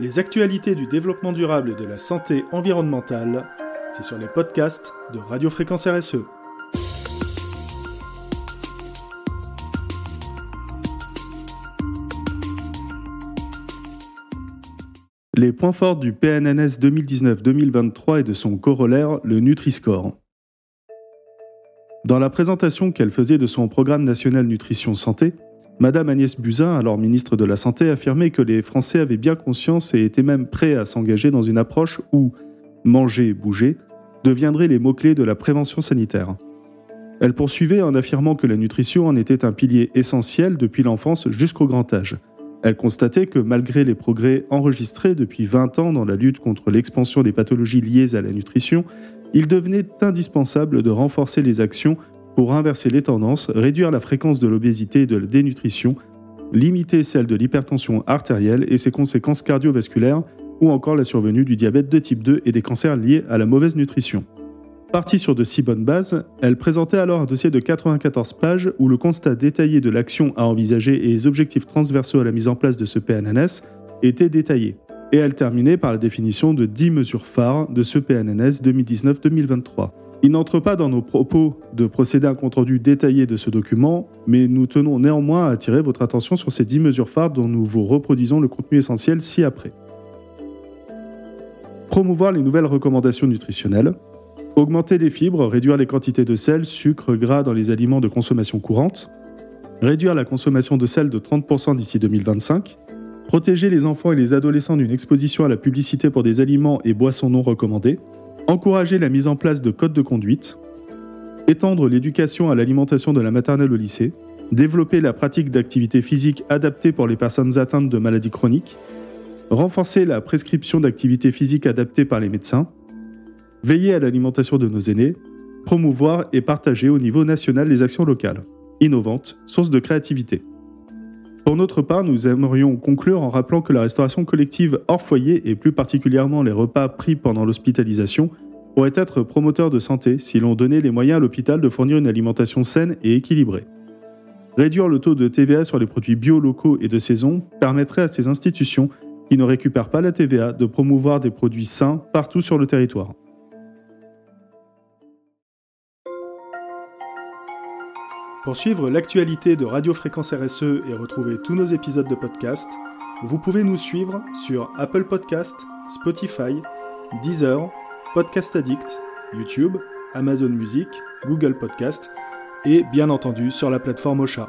Les actualités du développement durable et de la santé environnementale, c'est sur les podcasts de Radio Fréquence RSE. Les points forts du PNNS 2019-2023 et de son corollaire, le Nutri-Score. Dans la présentation qu'elle faisait de son programme national nutrition santé, Madame Agnès Buzyn, alors ministre de la Santé, affirmait que les Français avaient bien conscience et étaient même prêts à s'engager dans une approche où manger et bouger deviendraient les mots-clés de la prévention sanitaire. Elle poursuivait en affirmant que la nutrition en était un pilier essentiel depuis l'enfance jusqu'au grand âge. Elle constatait que malgré les progrès enregistrés depuis 20 ans dans la lutte contre l'expansion des pathologies liées à la nutrition, il devenait indispensable de renforcer les actions pour inverser les tendances, réduire la fréquence de l'obésité et de la dénutrition, limiter celle de l'hypertension artérielle et ses conséquences cardiovasculaires, ou encore la survenue du diabète de type 2 et des cancers liés à la mauvaise nutrition. Partie sur de si bonnes bases, elle présentait alors un dossier de 94 pages où le constat détaillé de l'action à envisager et les objectifs transversaux à la mise en place de ce PNNS étaient détaillés. Et elle terminait par la définition de 10 mesures phares de ce PNNS 2019-2023. Il n'entre pas dans nos propos de procéder à un compte-rendu détaillé de ce document, mais nous tenons néanmoins à attirer votre attention sur ces 10 mesures phares dont nous vous reproduisons le contenu essentiel ci-après. Promouvoir les nouvelles recommandations nutritionnelles, augmenter les fibres, réduire les quantités de sel, sucre, gras dans les aliments de consommation courante, réduire la consommation de sel de 30% d'ici 2025, protéger les enfants et les adolescents d'une exposition à la publicité pour des aliments et boissons non recommandés, encourager la mise en place de codes de conduite, étendre l'éducation à l'alimentation de la maternelle au lycée, développer la pratique d'activités physiques adaptées pour les personnes atteintes de maladies chroniques, renforcer la prescription d'activités physiques adaptées par les médecins, veiller à l'alimentation de nos aînés, promouvoir et partager au niveau national les actions locales, innovantes, sources de créativité. Pour notre part, nous aimerions conclure en rappelant que la restauration collective hors foyer, et plus particulièrement les repas pris pendant l'hospitalisation, pourrait être promoteur de santé si l'on donnait les moyens à l'hôpital de fournir une alimentation saine et équilibrée. Réduire le taux de TVA sur les produits bio locaux et de saison permettrait à ces institutions qui ne récupèrent pas la TVA de promouvoir des produits sains partout sur le territoire. Pour suivre l'actualité de Radio Fréquence RSE et retrouver tous nos épisodes de podcast, vous pouvez nous suivre sur Apple Podcast, Spotify, Deezer, Podcast Addict, YouTube, Amazon Music, Google Podcast et bien entendu sur la plateforme Ocha.